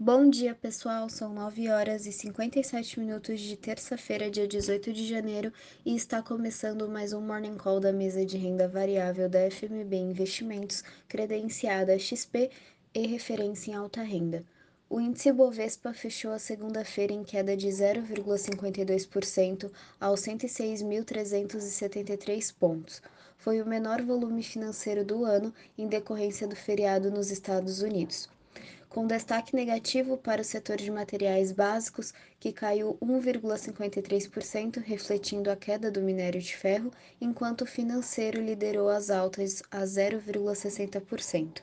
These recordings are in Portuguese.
Bom dia, pessoal. São 9 horas e 57 minutos de terça-feira, dia 18 de janeiro, e está começando mais um Morning Call da mesa de renda variável da FMB Investimentos, credenciada XP e referência em alta renda. O índice Bovespa fechou a segunda-feira em queda de 0,52% aos 106.373 pontos. Foi o menor volume financeiro do ano em decorrência do feriado nos Estados Unidos com destaque negativo para o setor de materiais básicos, que caiu 1,53%, refletindo a queda do minério de ferro, enquanto o financeiro liderou as altas a 0,60%.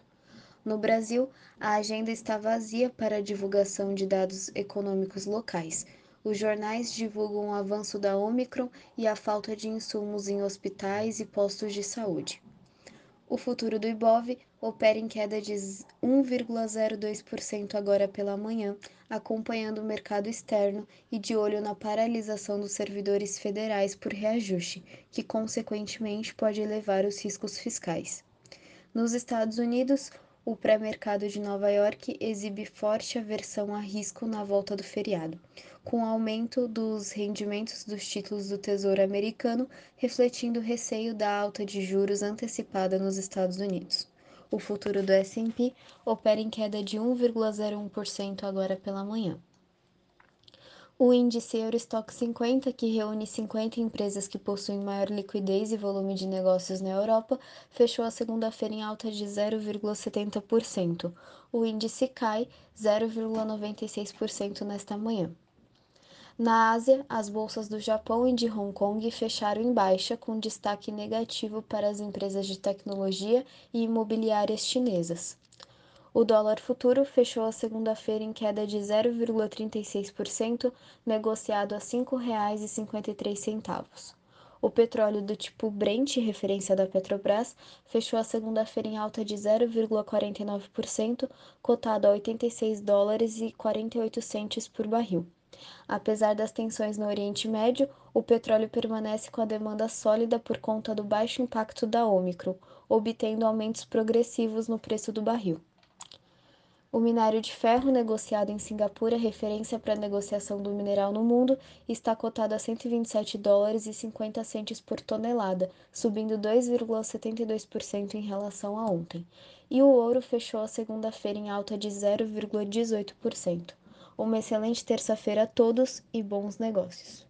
No Brasil, a agenda está vazia para a divulgação de dados econômicos locais. Os jornais divulgam o avanço da Omicron e a falta de insumos em hospitais e postos de saúde. O futuro do Ibov opera em queda de 1,02% agora pela manhã, acompanhando o mercado externo e de olho na paralisação dos servidores federais por reajuste, que consequentemente pode elevar os riscos fiscais. Nos Estados Unidos, o pré-mercado de Nova York exibe forte aversão a risco na volta do feriado, com aumento dos rendimentos dos títulos do Tesouro americano, refletindo o receio da alta de juros antecipada nos Estados Unidos. O futuro do S&P opera em queda de 1,01% agora pela manhã. O índice Eurostock 50, que reúne 50 empresas que possuem maior liquidez e volume de negócios na Europa, fechou a segunda-feira em alta de 0,70%. O índice cai 0,96% nesta manhã. Na Ásia, as bolsas do Japão e de Hong Kong fecharam em baixa, com destaque negativo para as empresas de tecnologia e imobiliárias chinesas. O dólar futuro fechou a segunda-feira em queda de 0,36%, negociado a R$ 5,53. O petróleo do tipo Brent, referência da Petrobras, fechou a segunda-feira em alta de 0,49%, cotado a 86 dólares e 48 centes por barril. Apesar das tensões no Oriente Médio, o petróleo permanece com a demanda sólida por conta do baixo impacto da Omicron, obtendo aumentos progressivos no preço do barril. O minério de ferro negociado em Singapura, referência para a negociação do mineral no mundo, está cotado a 127 dólares e 50 centes por tonelada, subindo 2,72% em relação a ontem. E o ouro fechou a segunda-feira em alta de 0,18%. Uma excelente terça-feira a todos e bons negócios.